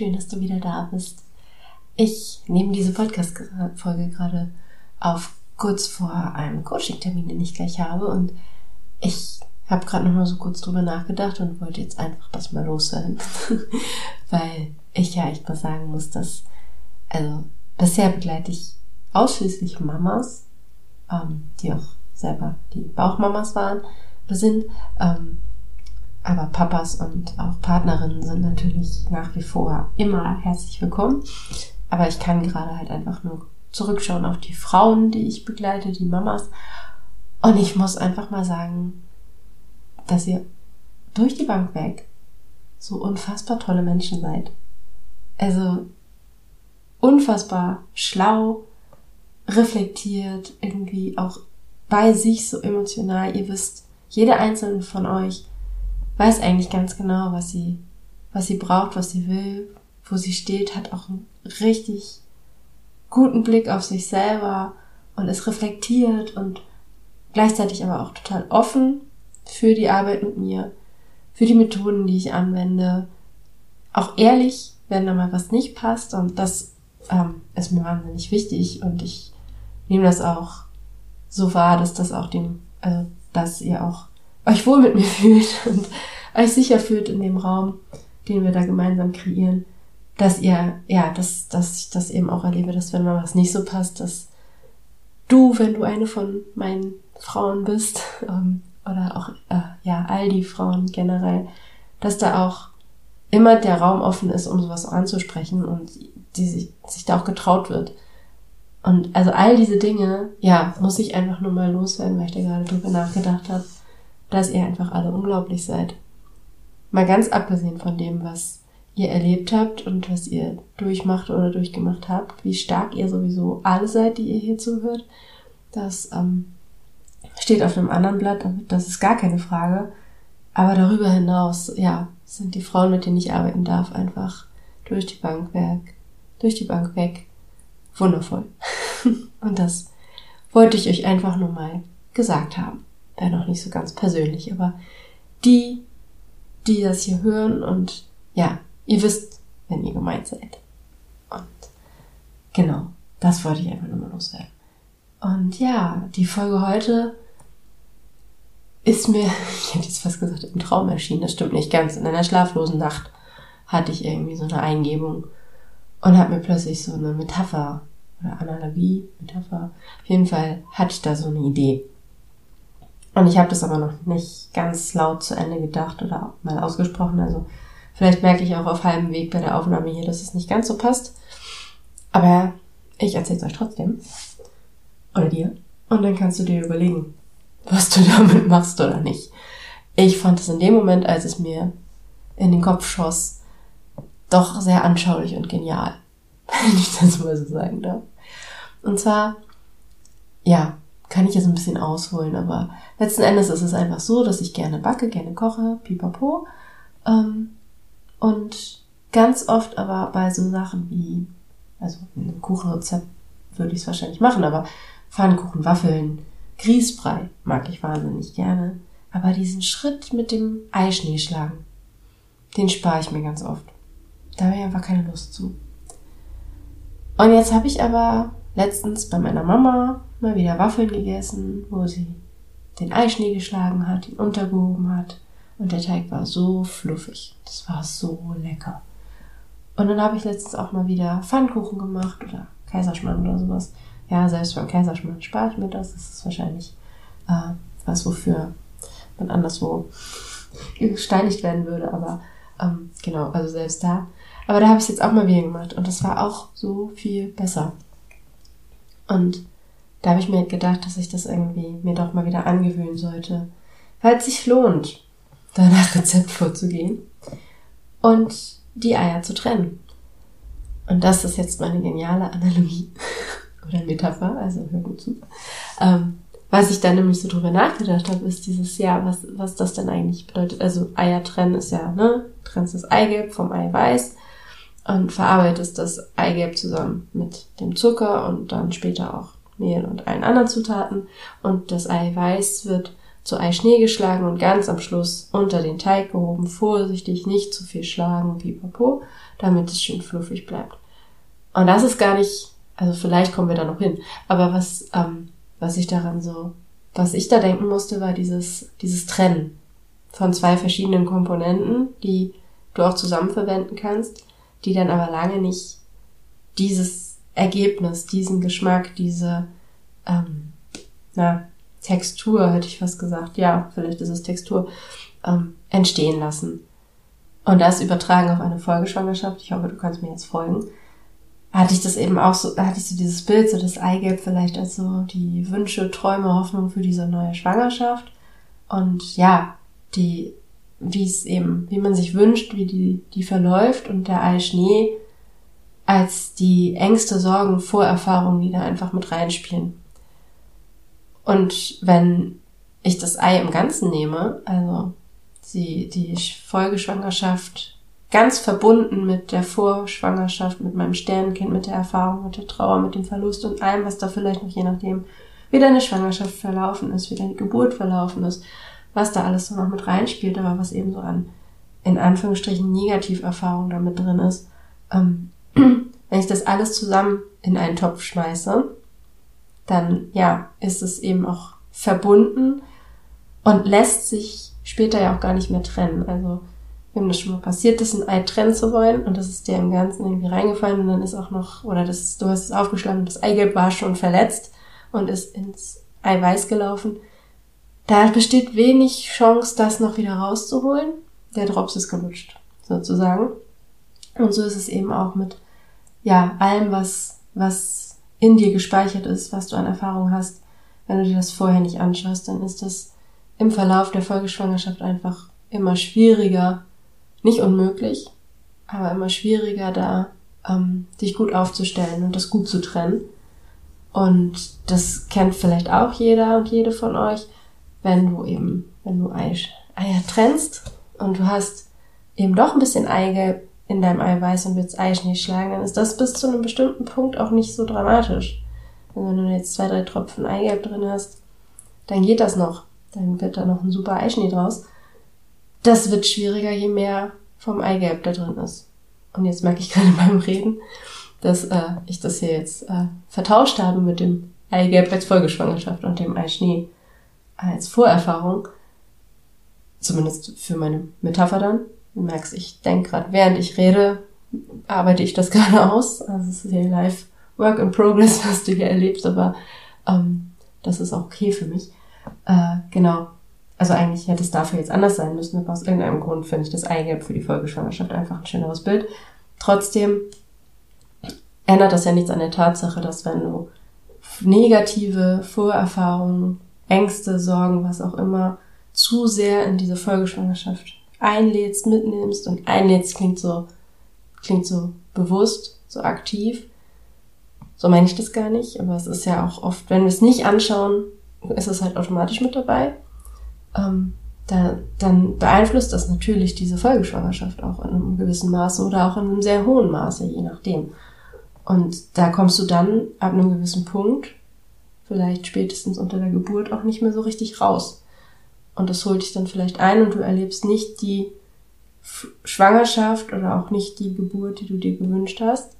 Schön, dass du wieder da bist. Ich nehme diese Podcast-Folge gerade auf kurz vor einem Coaching-Termin, den ich gleich habe. Und ich habe gerade noch mal so kurz drüber nachgedacht und wollte jetzt einfach das mal loswerden, weil ich ja echt mal sagen muss, dass also bisher begleite ich ausschließlich Mamas, ähm, die auch selber die Bauchmamas waren sind, ähm, aber Papas und auch Partnerinnen sind natürlich nach wie vor immer herzlich willkommen. Aber ich kann gerade halt einfach nur zurückschauen auf die Frauen, die ich begleite, die Mamas. Und ich muss einfach mal sagen, dass ihr durch die Bank weg so unfassbar tolle Menschen seid. Also unfassbar schlau, reflektiert, irgendwie auch bei sich so emotional. Ihr wisst, jede einzelne von euch weiß eigentlich ganz genau, was sie, was sie braucht, was sie will, wo sie steht, hat auch einen richtig guten Blick auf sich selber und ist reflektiert und gleichzeitig aber auch total offen für die Arbeit mit mir, für die Methoden, die ich anwende, auch ehrlich, wenn da mal was nicht passt. Und das ähm, ist mir wahnsinnig wichtig. Und ich nehme das auch so wahr, dass das auch dem, also dass ihr auch euch wohl mit mir fühlt. Und euch sicher fühlt in dem Raum, den wir da gemeinsam kreieren, dass ihr, ja, dass, dass ich das eben auch erlebe, dass wenn mal was nicht so passt, dass du, wenn du eine von meinen Frauen bist, ähm, oder auch, äh, ja, all die Frauen generell, dass da auch immer der Raum offen ist, um sowas anzusprechen und die sich, sich da auch getraut wird. Und also all diese Dinge, ja, muss ich einfach nur mal loswerden, weil ich da gerade drüber nachgedacht habe dass ihr einfach alle unglaublich seid. Mal ganz abgesehen von dem, was ihr erlebt habt und was ihr durchmacht oder durchgemacht habt, wie stark ihr sowieso alle seid, die ihr hier zuhört, das ähm, steht auf einem anderen Blatt, das ist gar keine Frage. Aber darüber hinaus, ja, sind die Frauen, mit denen ich arbeiten darf, einfach durch die Bank weg, durch die Bank weg, wundervoll. und das wollte ich euch einfach nur mal gesagt haben äh, noch nicht so ganz persönlich, aber die, die das hier hören und ja, ihr wisst, wenn ihr gemeint seid. Und genau, das wollte ich einfach nur mal loswerden. Und ja, die Folge heute ist mir, ich hätte jetzt fast gesagt, im Traum erschienen. Das stimmt nicht ganz. In einer schlaflosen Nacht hatte ich irgendwie so eine Eingebung und habe mir plötzlich so eine Metapher oder Analogie, Metapher, auf jeden Fall hatte ich da so eine Idee. Und ich habe das aber noch nicht ganz laut zu Ende gedacht oder mal ausgesprochen. Also vielleicht merke ich auch auf halbem Weg bei der Aufnahme hier, dass es nicht ganz so passt. Aber ich erzähle es euch trotzdem. Oder dir. Und dann kannst du dir überlegen, was du damit machst oder nicht. Ich fand es in dem Moment, als es mir in den Kopf schoss, doch sehr anschaulich und genial. Wenn ich das mal so sagen darf. Und zwar, ja, kann ich jetzt ein bisschen ausholen, aber letzten Endes ist es einfach so, dass ich gerne backe, gerne koche, pipapo. Ähm, und ganz oft aber bei so Sachen wie, also in einem Kuchenrezept würde ich es wahrscheinlich machen, aber Pfannkuchen, Waffeln, Grießbrei mag ich wahnsinnig gerne. Aber diesen Schritt mit dem Eischnee schlagen, den spare ich mir ganz oft. Da habe ich einfach keine Lust zu. Und jetzt habe ich aber letztens bei meiner Mama mal wieder Waffeln gegessen, wo sie den Eischnee geschlagen hat, ihn untergehoben hat. Und der Teig war so fluffig. Das war so lecker. Und dann habe ich letztens auch mal wieder Pfannkuchen gemacht oder Kaiserschmarrn oder sowas. Ja, selbst beim Kaiserschmarrn spare ich mir das. Das ist wahrscheinlich äh, was, wofür man anderswo gesteinigt werden würde. Aber ähm, genau, also selbst da. Aber da habe ich es jetzt auch mal wieder gemacht. Und das war auch so viel besser. Und da habe ich mir gedacht, dass ich das irgendwie mir doch mal wieder angewöhnen sollte, weil es sich lohnt, danach Rezept vorzugehen und die Eier zu trennen. Und das ist jetzt meine geniale Analogie oder Metapher, also hör gut zu. Ähm, was ich dann nämlich so drüber nachgedacht habe, ist dieses Jahr, was, was das denn eigentlich bedeutet. Also Eier trennen ist ja, ne, trennst das Eigelb vom Eiweiß und verarbeitest das Eigelb zusammen mit dem Zucker und dann später auch Mehl und allen anderen Zutaten. Und das Eiweiß wird zu Eischnee geschlagen und ganz am Schluss unter den Teig gehoben, vorsichtig, nicht zu viel schlagen, pipapo, damit es schön fluffig bleibt. Und das ist gar nicht, also vielleicht kommen wir da noch hin, aber was, ähm, was ich daran so, was ich da denken musste, war dieses, dieses Trennen von zwei verschiedenen Komponenten, die du auch zusammen verwenden kannst, die dann aber lange nicht dieses Ergebnis, diesen Geschmack, diese ähm, na, Textur, hätte ich fast gesagt, ja, vielleicht ist es Textur, ähm, entstehen lassen. Und das übertragen auf eine Folgeschwangerschaft, ich hoffe, du kannst mir jetzt folgen, hatte ich das eben auch so, hatte ich so dieses Bild, so das Eigelb vielleicht als so die Wünsche, Träume, Hoffnung für diese neue Schwangerschaft. Und ja, die, wie es eben, wie man sich wünscht, wie die, die verläuft und der Eischnee als die Ängste, Sorgen, Vorerfahrungen, die da einfach mit reinspielen. Und wenn ich das Ei im Ganzen nehme, also die, die Folgeschwangerschaft ganz verbunden mit der Vorschwangerschaft, mit meinem Sternenkind, mit der Erfahrung, mit der Trauer, mit dem Verlust und allem, was da vielleicht noch je nachdem, wie deine Schwangerschaft verlaufen ist, wie deine Geburt verlaufen ist, was da alles so noch mit reinspielt, aber was eben so an, in Anführungsstrichen, Negativerfahrung da mit drin ist. Ähm, wenn ich das alles zusammen in einen Topf schmeiße, dann, ja, ist es eben auch verbunden und lässt sich später ja auch gar nicht mehr trennen. Also, wenn das schon mal passiert ist, ein Ei trennen zu wollen und das ist dir im Ganzen irgendwie reingefallen und dann ist auch noch, oder das, du hast es aufgeschlagen, das Eigelb war schon verletzt und ist ins Eiweiß gelaufen. Da besteht wenig Chance, das noch wieder rauszuholen. Der Drops ist gelutscht, sozusagen. Und so ist es eben auch mit, ja, allem, was, was in dir gespeichert ist, was du an Erfahrung hast. Wenn du dir das vorher nicht anschaust, dann ist das im Verlauf der Folgeschwangerschaft einfach immer schwieriger, nicht unmöglich, aber immer schwieriger da, ähm, dich gut aufzustellen und das gut zu trennen. Und das kennt vielleicht auch jeder und jede von euch, wenn du eben, wenn du Eier trennst und du hast eben doch ein bisschen Eigelb in deinem Eiweiß und willst Eischnee schlagen, dann ist das bis zu einem bestimmten Punkt auch nicht so dramatisch. wenn du jetzt zwei, drei Tropfen Eigelb drin hast, dann geht das noch. Dann wird da noch ein super Eischnee draus. Das wird schwieriger, je mehr vom Eigelb da drin ist. Und jetzt merke ich gerade beim Reden, dass äh, ich das hier jetzt äh, vertauscht habe mit dem Eigelb als Folgeschwangerschaft und dem Eischnee als Vorerfahrung. Zumindest für meine Metapher dann. Du merkst, ich denke gerade, während ich rede, arbeite ich das gerade aus. Also es ist hier live Work in Progress, was du hier erlebst, aber ähm, das ist auch okay für mich. Äh, genau. Also eigentlich hätte es dafür jetzt anders sein müssen, aber aus irgendeinem Grund finde ich das Eigelb für die Folgeschwangerschaft einfach ein schöneres Bild. Trotzdem ändert das ja nichts an der Tatsache, dass wenn du negative Vorerfahrungen, Ängste, Sorgen, was auch immer, zu sehr in diese Folgeschwangerschaft einlädst, mitnimmst und einlädst klingt so, klingt so bewusst, so aktiv. So meine ich das gar nicht, aber es ist ja auch oft, wenn wir es nicht anschauen, ist es halt automatisch mit dabei ähm, da, dann beeinflusst das natürlich diese Folgeschwangerschaft auch in einem gewissen Maße oder auch in einem sehr hohen Maße, je nachdem. Und da kommst du dann ab einem gewissen Punkt, vielleicht spätestens unter der Geburt, auch nicht mehr so richtig raus. Und das holt dich dann vielleicht ein und du erlebst nicht die Schwangerschaft oder auch nicht die Geburt, die du dir gewünscht hast.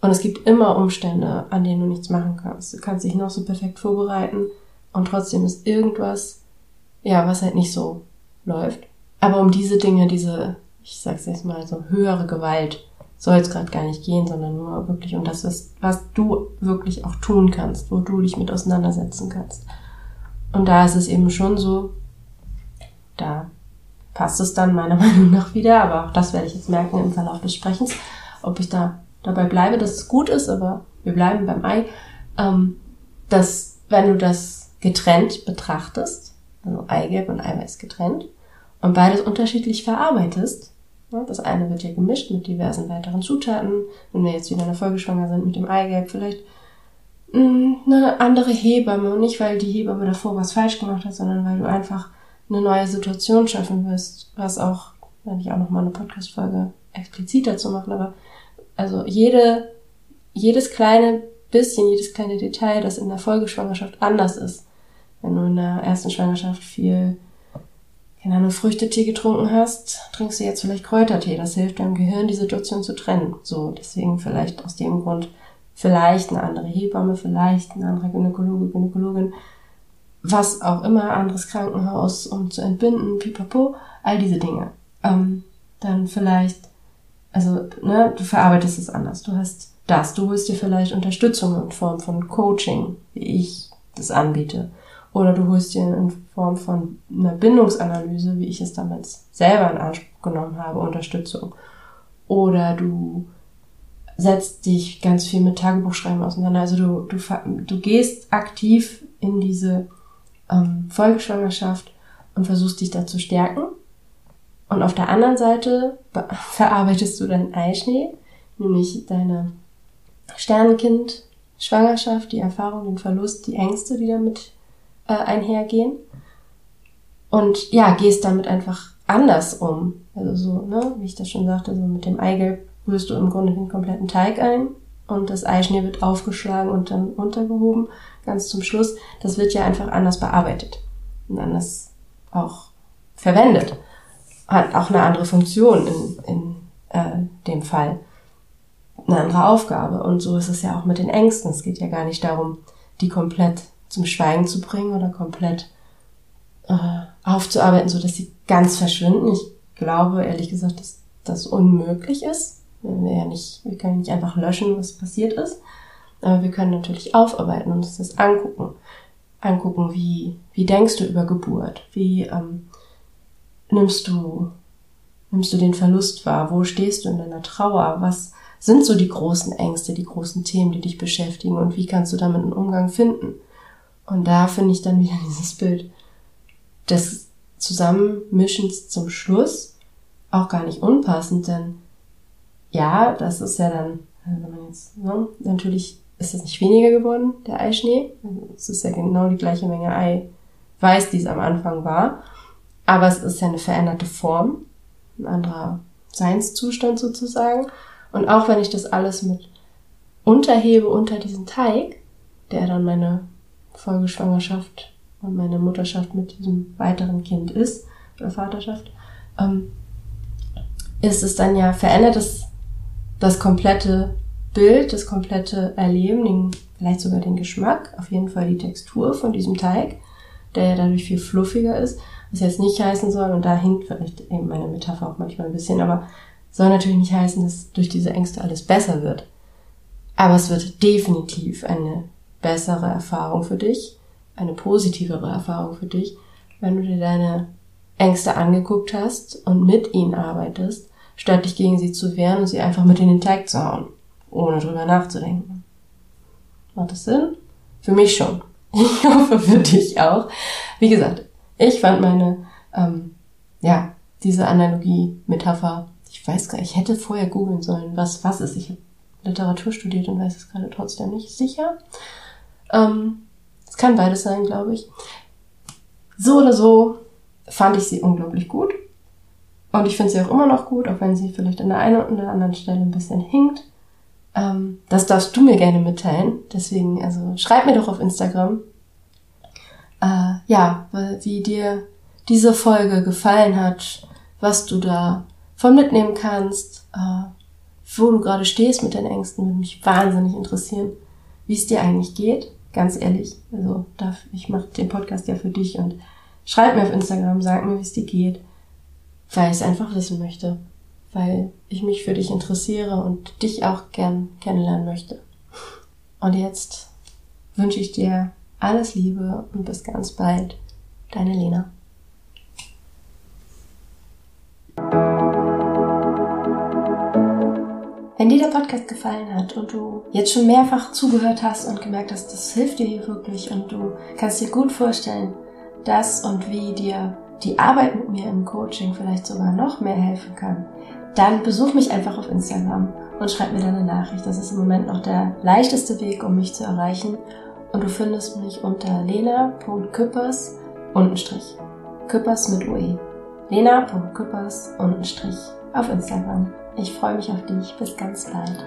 Und es gibt immer Umstände, an denen du nichts machen kannst. Du kannst dich noch so perfekt vorbereiten und trotzdem ist irgendwas ja, was halt nicht so läuft. Aber um diese Dinge, diese, ich sag's jetzt mal, so höhere Gewalt soll es gerade gar nicht gehen, sondern nur wirklich um das, was, was du wirklich auch tun kannst, wo du dich mit auseinandersetzen kannst. Und da ist es eben schon so, da passt es dann meiner Meinung nach wieder, aber auch das werde ich jetzt merken im Verlauf des Sprechens, ob ich da dabei bleibe, dass es gut ist, aber wir bleiben beim Ei, ähm, dass wenn du das getrennt betrachtest, also Eigelb und Eiweiß getrennt, und beides unterschiedlich verarbeitest, das eine wird ja gemischt mit diversen weiteren Zutaten, wenn wir jetzt wieder in der Folge schwanger sind mit dem Eigelb, vielleicht mm, eine andere Hebamme, nicht weil die Hebamme davor was falsch gemacht hat, sondern weil du einfach eine neue Situation schaffen wirst, was auch, wenn ich auch noch mal eine Podcast-Folge explizit dazu machen, aber also jede, jedes kleine bisschen, jedes kleine Detail, das in der Folgeschwangerschaft anders ist. Wenn du in der ersten Schwangerschaft viel, keine Ahnung, Früchtetee getrunken hast, trinkst du jetzt vielleicht Kräutertee. Das hilft deinem Gehirn, die Situation zu trennen. So, deswegen vielleicht aus dem Grund vielleicht eine andere Hebamme, vielleicht ein anderer Gynäkologe, Gynäkologin, was auch immer, anderes Krankenhaus, um zu entbinden, pipapo, all diese Dinge. Ähm, dann vielleicht also, ne, du verarbeitest es anders. Du hast das. Du holst dir vielleicht Unterstützung in Form von Coaching, wie ich das anbiete. Oder du holst dir in Form von einer Bindungsanalyse, wie ich es damals selber in Anspruch genommen habe, Unterstützung. Oder du setzt dich ganz viel mit Tagebuchschreiben auseinander. Also du, du, du gehst aktiv in diese ähm, Folgeschwangerschaft und versuchst dich da zu stärken und auf der anderen Seite verarbeitest du deinen Eischnee, nämlich deine Sternenkind, Schwangerschaft, die Erfahrung, den Verlust, die Ängste, die damit äh, einhergehen. Und ja, gehst damit einfach anders um. Also so, ne, wie ich das schon sagte, so mit dem Eigelb rührst du im Grunde den kompletten Teig ein und das Eischnee wird aufgeschlagen und dann untergehoben, ganz zum Schluss. Das wird ja einfach anders bearbeitet und anders auch verwendet hat auch eine andere Funktion in, in äh, dem Fall. Eine andere Aufgabe. Und so ist es ja auch mit den Ängsten. Es geht ja gar nicht darum, die komplett zum Schweigen zu bringen oder komplett äh, aufzuarbeiten, so dass sie ganz verschwinden. Ich glaube ehrlich gesagt, dass das unmöglich ist. Wir ja nicht, wir können nicht einfach löschen, was passiert ist. Aber wir können natürlich aufarbeiten und uns das angucken. Angucken, wie, wie denkst du über Geburt? Wie, ähm, nimmst du, nimmst du den Verlust wahr? Wo stehst du in deiner Trauer? Was sind so die großen Ängste, die großen Themen, die dich beschäftigen und wie kannst du damit einen Umgang finden? Und da finde ich dann wieder dieses Bild des Zusammenmischens zum Schluss auch gar nicht unpassend, denn ja, das ist ja dann, wenn man jetzt, ne, natürlich ist das nicht weniger geworden, der Eischnee. Es ist ja genau die gleiche Menge Eiweiß, die es am Anfang war. Aber es ist ja eine veränderte Form, ein anderer Seinszustand sozusagen. Und auch wenn ich das alles mit unterhebe unter diesen Teig, der dann meine Folgeschwangerschaft und meine Mutterschaft mit diesem weiteren Kind ist, oder Vaterschaft, ähm, ist es dann ja, verändert es das komplette Bild, das komplette Erleben, den, vielleicht sogar den Geschmack, auf jeden Fall die Textur von diesem Teig, der ja dadurch viel fluffiger ist. Was jetzt nicht heißen soll, und da hinkt vielleicht eben meine Metapher auch manchmal ein bisschen, aber soll natürlich nicht heißen, dass durch diese Ängste alles besser wird. Aber es wird definitiv eine bessere Erfahrung für dich, eine positivere Erfahrung für dich, wenn du dir deine Ängste angeguckt hast und mit ihnen arbeitest, statt dich gegen sie zu wehren und sie einfach mit in den Teig zu hauen, ohne drüber nachzudenken. Macht das Sinn? Für mich schon. Ich hoffe für dich auch. Wie gesagt, ich fand meine, ähm, ja, diese Analogie, Metapher, ich weiß gar nicht, ich hätte vorher googeln sollen, was was ist. Ich habe Literatur studiert und weiß es gerade trotzdem nicht sicher. Ähm, es kann beides sein, glaube ich. So oder so fand ich sie unglaublich gut. Und ich finde sie auch immer noch gut, auch wenn sie vielleicht an der einen oder der anderen Stelle ein bisschen hinkt. Ähm, das darfst du mir gerne mitteilen. Deswegen, also schreib mir doch auf Instagram, äh, ja, wie dir diese Folge gefallen hat, was du da von mitnehmen kannst, äh, wo du gerade stehst mit deinen Ängsten, würde mich wahnsinnig interessieren, wie es dir eigentlich geht. Ganz ehrlich, also darf, ich mache den Podcast ja für dich und schreib mir auf Instagram, sag mir, wie es dir geht, weil ich es einfach wissen möchte, weil ich mich für dich interessiere und dich auch gern kennenlernen möchte. Und jetzt wünsche ich dir alles Liebe und bis ganz bald. Deine Lena. Wenn dir der Podcast gefallen hat und du jetzt schon mehrfach zugehört hast und gemerkt hast, das hilft dir hier wirklich und du kannst dir gut vorstellen, das und wie dir die Arbeit mit mir im Coaching vielleicht sogar noch mehr helfen kann, dann besuch mich einfach auf Instagram und schreib mir dann eine Nachricht. Das ist im Moment noch der leichteste Weg, um mich zu erreichen. Und du findest mich unter lena.küppers. Küppers mit UE. lena.küppers auf Instagram. Ich freue mich auf dich. Bis ganz bald.